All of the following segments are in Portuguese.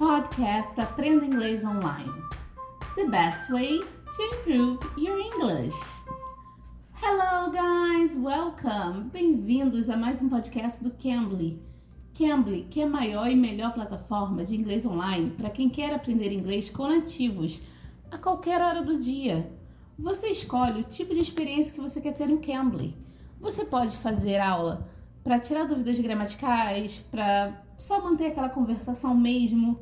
Podcast Aprenda Inglês Online. The best way to improve your English. Hello, guys! Welcome! Bem-vindos a mais um podcast do Cambly. Cambly, que é a maior e melhor plataforma de inglês online para quem quer aprender inglês com nativos a qualquer hora do dia. Você escolhe o tipo de experiência que você quer ter no Cambly. Você pode fazer aula para tirar dúvidas gramaticais, para só manter aquela conversação mesmo,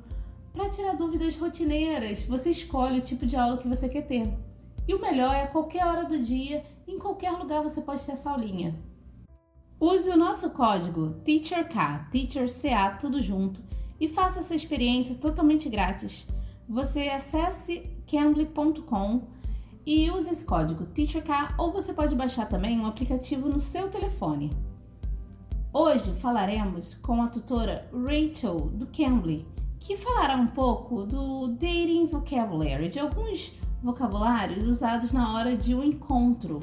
para tirar dúvidas rotineiras. Você escolhe o tipo de aula que você quer ter. E o melhor é a qualquer hora do dia, em qualquer lugar você pode ter essa aulinha. Use o nosso código TEACHERK, TEACHERCA, tudo junto, e faça essa experiência totalmente grátis. Você acesse cambly.com e use esse código TEACHERK ou você pode baixar também um aplicativo no seu telefone. Hoje falaremos com a tutora Rachel do Cambly, que falará um pouco do dating vocabulary, de alguns vocabulários usados na hora de um encontro.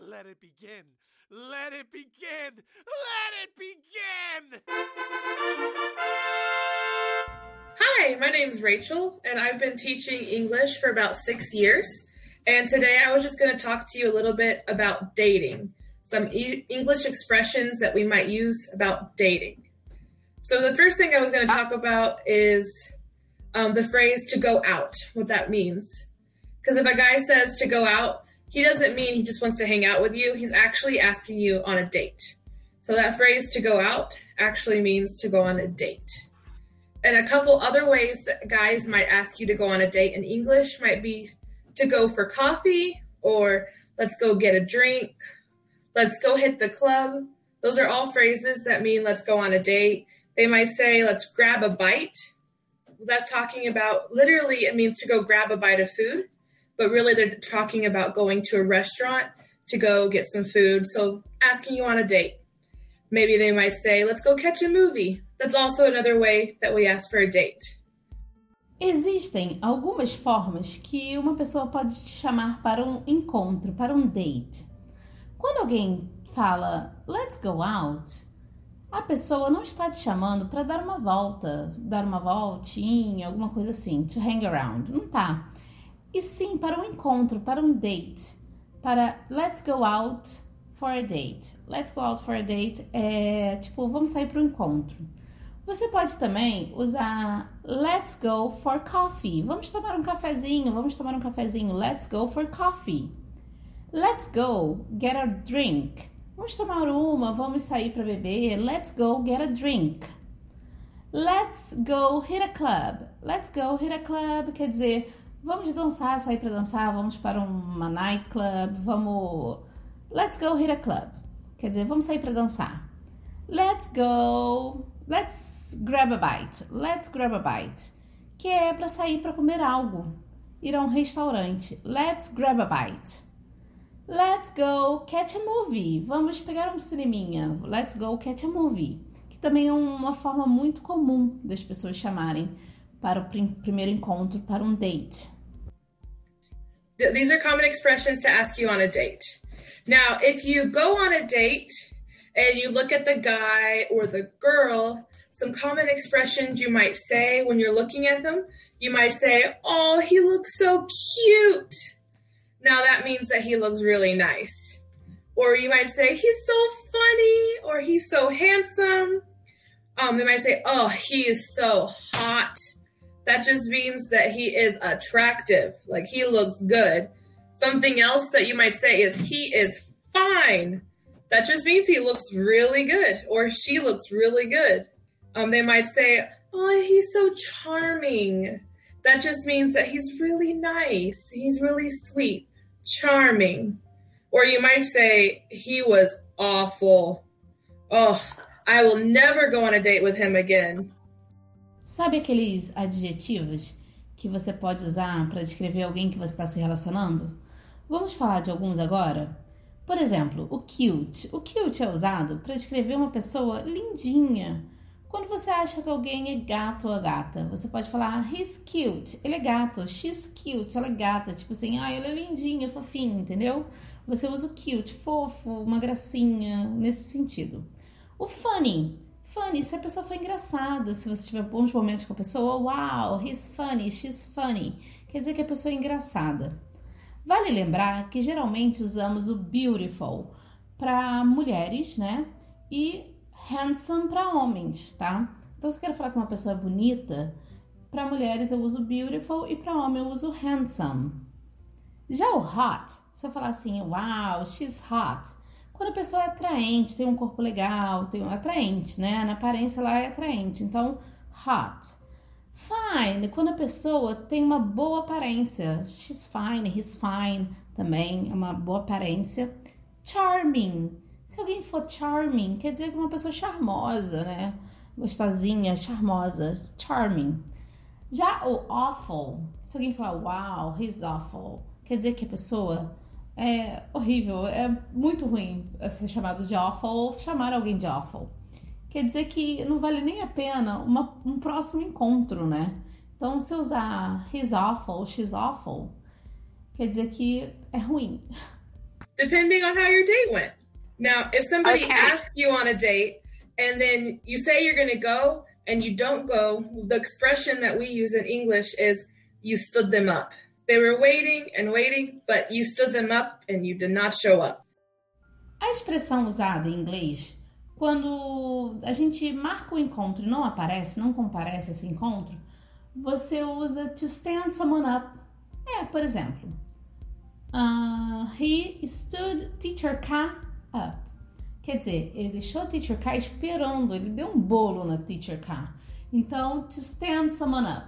Let it begin. Let it begin. Let it begin. Hi, my name's Rachel, and I've been teaching English for about six years. And today I was just going to talk to you a little bit about dating, some e- English expressions that we might use about dating. So, the first thing I was going to talk about is um, the phrase to go out, what that means. Because if a guy says to go out, he doesn't mean he just wants to hang out with you, he's actually asking you on a date. So, that phrase to go out actually means to go on a date. And a couple other ways that guys might ask you to go on a date in English might be to go for coffee or let's go get a drink, let's go hit the club. Those are all phrases that mean let's go on a date. They might say let's grab a bite. That's talking about literally it means to go grab a bite of food, but really they're talking about going to a restaurant to go get some food. So asking you on a date. Maybe they might say let's go catch a movie. That's also another way that we ask for a date. Existem algumas formas que uma pessoa pode te chamar para um encontro, para um date. Quando alguém fala let's go out, a pessoa não está te chamando para dar uma volta, dar uma voltinha, alguma coisa assim, to hang around. Não tá. E sim para um encontro, para um date, para let's go out for a date. Let's go out for a date é tipo, vamos sair para um encontro. Você pode também usar let's go for coffee. Vamos tomar um cafezinho, vamos tomar um cafezinho. Let's go for coffee. Let's go get a drink. Vamos tomar uma, vamos sair para beber. Let's go get a drink. Let's go hit a club. Let's go hit a club quer dizer, vamos dançar, sair para dançar, vamos para uma nightclub, vamos Let's go hit a club. Quer dizer, vamos sair para dançar. Let's go Let's grab a bite. Let's grab a bite. Que é para sair para comer algo. Ir a um restaurante. Let's grab a bite. Let's go catch a movie. Vamos pegar um cineminha. Let's go catch a movie. Que também é uma forma muito comum das pessoas chamarem para o primeiro encontro, para um date. These are common expressions to ask you on a date. Now, if you go on a date and you look at the guy or the girl, some common expressions you might say when you're looking at them. You might say, Oh, he looks so cute. Now that means that he looks really nice. Or you might say, He's so funny, or he's so handsome. Um, they might say, Oh, he is so hot. That just means that he is attractive, like he looks good. Something else that you might say is, He is fine that just means he looks really good or she looks really good. Um, they might say, Oh, he's so charming. That just means that he's really nice. He's really sweet, charming. Or you might say, He was awful. Oh, I will never go on a date with him again. Sabe aqueles adjetivos que você pode usar para descrever alguém que você está se relacionando? Vamos falar de alguns agora? Por exemplo, o cute. O cute é usado para descrever uma pessoa lindinha. Quando você acha que alguém é gato ou gata, você pode falar he's cute, ele é gato, she's cute, ela é gata, tipo assim, ah, ele é lindinho, fofinho, entendeu? Você usa o cute, fofo, uma gracinha, nesse sentido. O funny. Funny, se a pessoa foi engraçada, se você tiver bons momentos com a pessoa, wow, he's funny, she's funny. Quer dizer que a pessoa é engraçada. Vale lembrar que geralmente usamos o beautiful para mulheres, né? E handsome para homens, tá? Então, se eu quero falar com uma pessoa bonita, para mulheres eu uso beautiful e para homem eu uso handsome. Já o hot, se eu falar assim, wow, she's hot, quando a pessoa é atraente, tem um corpo legal, tem um atraente, né? Na aparência ela é atraente. Então, hot. Fine, quando a pessoa tem uma boa aparência. She's fine, he's fine também, é uma boa aparência. Charming. Se alguém for charming, quer dizer que é uma pessoa charmosa, né? Gostosinha, charmosa, charming. Já o awful, se alguém falar wow, he's awful, quer dizer que a pessoa é horrível, é muito ruim ser chamado de awful ou chamar alguém de awful. Quer dizer que não vale nem a pena uma, um próximo encontro, né? Então, se usar he's awful, she's awful, quer dizer que é ruim. Depending on how your date went. Now, if somebody okay. asks you on a date and then you say you're going to go and you don't go, the expression that we use in English is you stood them up. They were waiting and waiting, but you stood them up and you did not show up. A expressão usada em inglês quando a gente marca o encontro e não aparece, não comparece esse encontro, você usa to stand someone up. É, por exemplo, uh, he stood teacher K up. Quer dizer, ele deixou a teacher K esperando, ele deu um bolo na teacher K. Então, to stand someone up.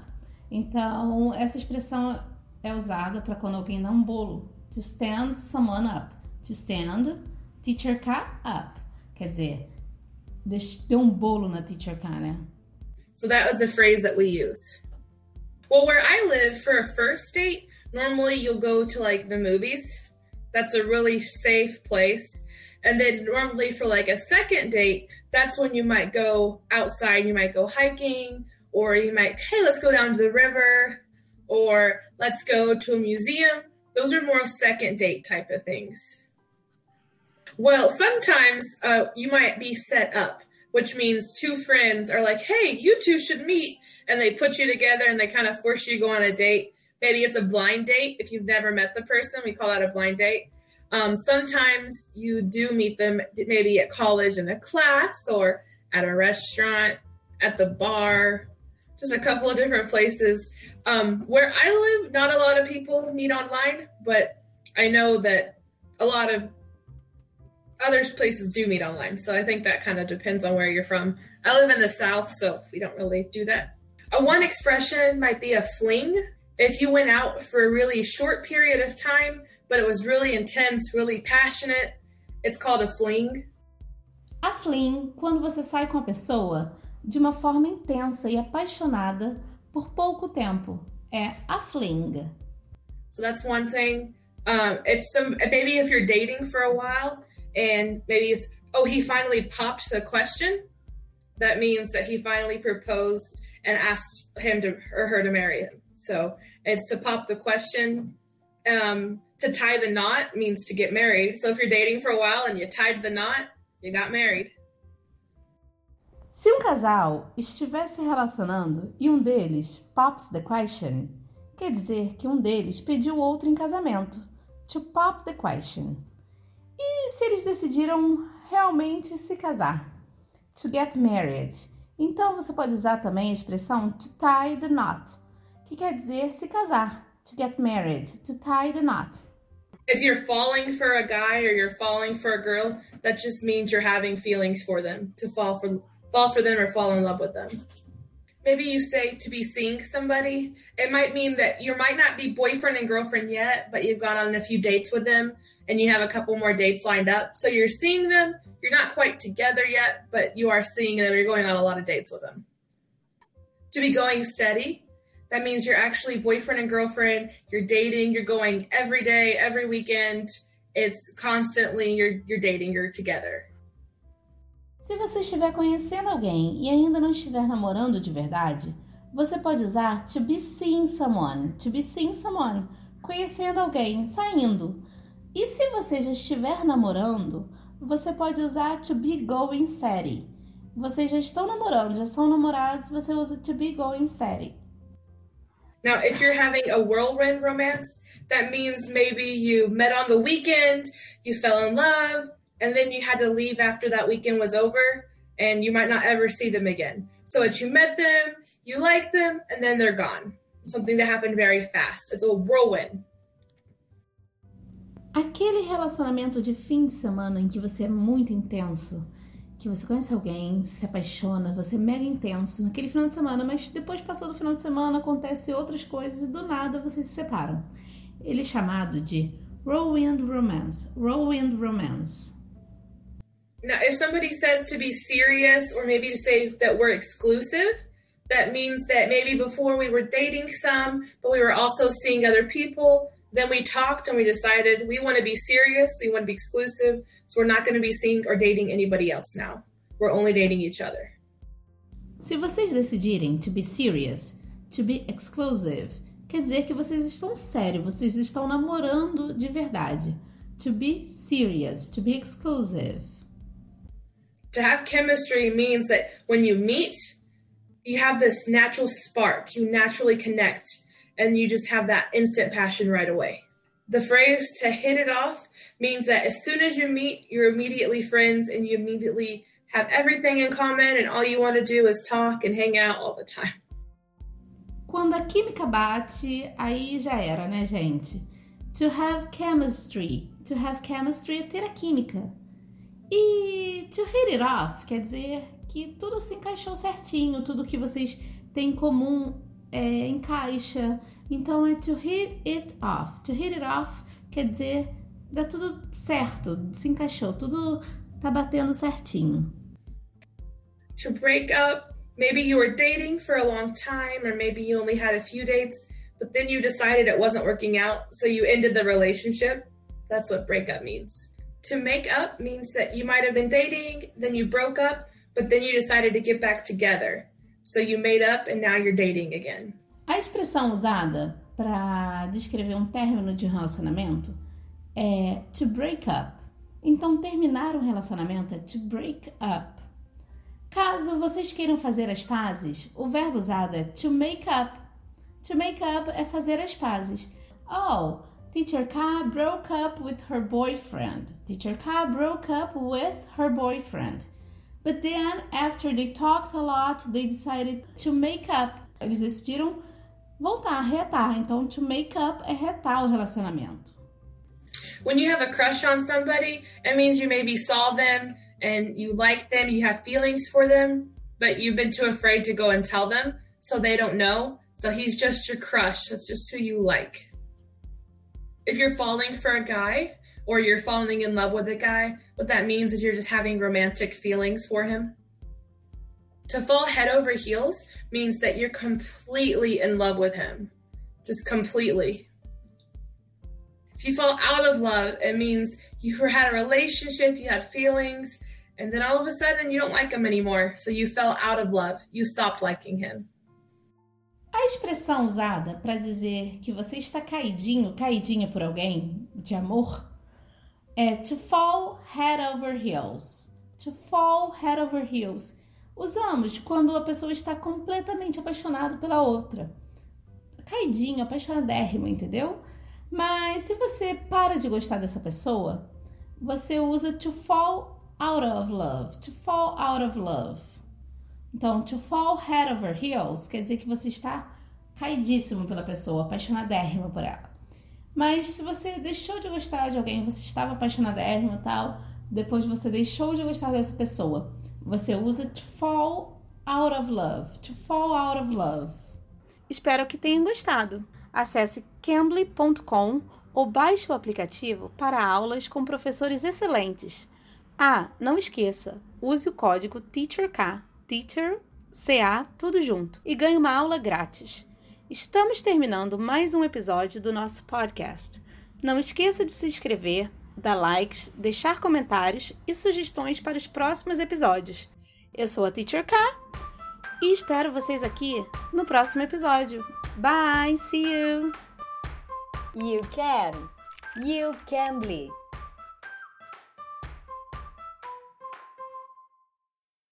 Então, essa expressão é usada para quando alguém dá um bolo. To stand someone up. To stand teacher K up. Quer dizer, deu um bolo na teacher K, né? So that was the phrase that we use. Well, where I live for a first date, normally you'll go to like the movies. That's a really safe place. And then normally for like a second date, that's when you might go outside. You might go hiking, or you might, hey, let's go down to the river or let's go to a museum. Those are more second date type of things. Well, sometimes uh, you might be set up, which means two friends are like, hey, you two should meet. And they put you together and they kind of force you to go on a date. Maybe it's a blind date. If you've never met the person, we call that a blind date. Um, sometimes you do meet them maybe at college in a class or at a restaurant, at the bar, just a couple of different places. Um, where I live, not a lot of people meet online, but I know that a lot of other places do meet online. So I think that kind of depends on where you're from. I live in the South, so we don't really do that. A one expression might be a fling. If you went out for a really short period of time, but it was really intense, really passionate, it's called a fling. A fling, quando você sai com a pessoa, de uma forma intensa e apaixonada por pouco tempo. É a fling. So that's one thing. Um, if some maybe if you're dating for a while and maybe it's oh he finally popped the question, that means that he finally proposed and asked him to or her to marry him. So it's to pop the question. Um, to tie the knot means to get married. So if you're dating for a while and you tied the knot, you got married. Se um casal estiver se relacionando e um deles pops the question, quer dizer que um deles pediu outro em casamento. To pop the question. E se eles decidiram realmente se casar? To get married. Então você pode usar também a expressão to tie the knot, que quer dizer se casar. To get married, to tie the knot. If you're falling for a guy or you're falling for a girl, that just means you're having feelings for them. To fall for fall for them or fall in love with them. Maybe you say to be seeing somebody. It might mean that you might not be boyfriend and girlfriend yet, but you've gone on a few dates with them and you have a couple more dates lined up. So you're seeing them. You're not quite together yet, but you are seeing them. You're going on a lot of dates with them. To be going steady, that means you're actually boyfriend and girlfriend. You're dating. You're going every day, every weekend. It's constantly you're you're dating. You're together. Se você estiver conhecendo alguém e ainda não estiver namorando de verdade, você pode usar to be seeing someone, to be seeing someone, conhecendo alguém, saindo. E se você já estiver namorando, você pode usar to be going steady. Vocês já estão namorando, já são namorados, você usa to be going steady. Now, if you're having a whirlwind romance, that means maybe you met on the weekend, you fell in love, and then you had to leave after that weekend was over, and you might not ever see them again. So it's you met them, you like them, and then they're gone. Something that happened very fast. It's a whirlwind. Aquele relacionamento de fim de semana em que você é muito intenso, que você conhece alguém, se apaixona, você é mega intenso naquele final de semana, mas depois passou do final de semana, acontece outras coisas e do nada vocês se separam. Ele é chamado de whirlwind romance. Whirlwind romance. Now, if somebody says to be serious or maybe to say that we're exclusive, that means that maybe before we were dating some, but we were also seeing other people. Then we talked and we decided we want to be serious, we want to be exclusive, so we're not going to be seeing or dating anybody else now. We're only dating each other. Se vocês decidirem to be serious, to be exclusive, quer dizer que vocês estão sérios, vocês estão namorando de verdade. To be serious, to be exclusive. To have chemistry means that when you meet, you have this natural spark, you naturally connect and you just have that instant passion right away. The phrase to hit it off means that as soon as you meet, you're immediately friends and you immediately have everything in common and all you want to do is talk and hang out all the time. Quando a química bate, aí já era, né, gente? To have chemistry. To have chemistry é ter a química. E to hit it off quer dizer que tudo se encaixou certinho, tudo que vocês têm em comum é, encaixa. Então é to hit it off. To hit it off quer dizer dá tudo certo, se encaixou, tudo tá batendo certinho. To break up, maybe you were dating for a long time, or maybe you only had a few dates, but then you decided it wasn't working out, so you ended the relationship. That's what breakup means. To make up means that you might have been dating, then you broke up, but then you decided to get back together. So you made up and now you're dating again. A expressão usada para descrever um término de relacionamento é to break up. Então, terminar um relacionamento é to break up. Caso vocês queiram fazer as pazes, o verbo usado é to make up. To make up é fazer as pazes. Oh, Teacher K broke up with her boyfriend. Teacher K broke up with her boyfriend. But then, after they talked a lot, they decided to make up. Eles decidiram voltar, reatar. Então, to make up é retar o relacionamento. When you have a crush on somebody, it means you maybe saw them and you like them, you have feelings for them, but you've been too afraid to go and tell them, so they don't know. So he's just your crush. That's just who you like. If you're falling for a guy, or you're falling in love with a guy, what that means is you're just having romantic feelings for him. To fall head over heels means that you're completely in love with him. Just completely. If you fall out of love, it means you had a relationship, you had feelings, and then all of a sudden you don't like him anymore. So you fell out of love. You stopped liking him. A expressão usada para dizer que você está caidinho, caidinha por alguém de amor é to fall head over heels. To fall head over heels. Usamos quando a pessoa está completamente apaixonada pela outra. Caidinho, apaixonadérrimo, entendeu? Mas se você para de gostar dessa pessoa, você usa to fall out of love. To fall out of love. Então, to fall head over heels quer dizer que você está caidíssimo pela pessoa, apaixonadérrimo por ela. Mas se você deixou de gostar de alguém, você estava apaixonada e tal, depois você deixou de gostar dessa pessoa, você usa to fall out of love. To fall out of love. Espero que tenham gostado. Acesse cambly.com ou baixe o aplicativo para aulas com professores excelentes. Ah, não esqueça, use o código TEACHERK, Teacher CA, tudo junto, e ganhe uma aula grátis. Estamos terminando mais um episódio do nosso podcast. Não esqueça de se inscrever, dar likes, deixar comentários e sugestões para os próximos episódios. Eu sou a Teacher K e espero vocês aqui no próximo episódio. Bye, see you. You can. You can be.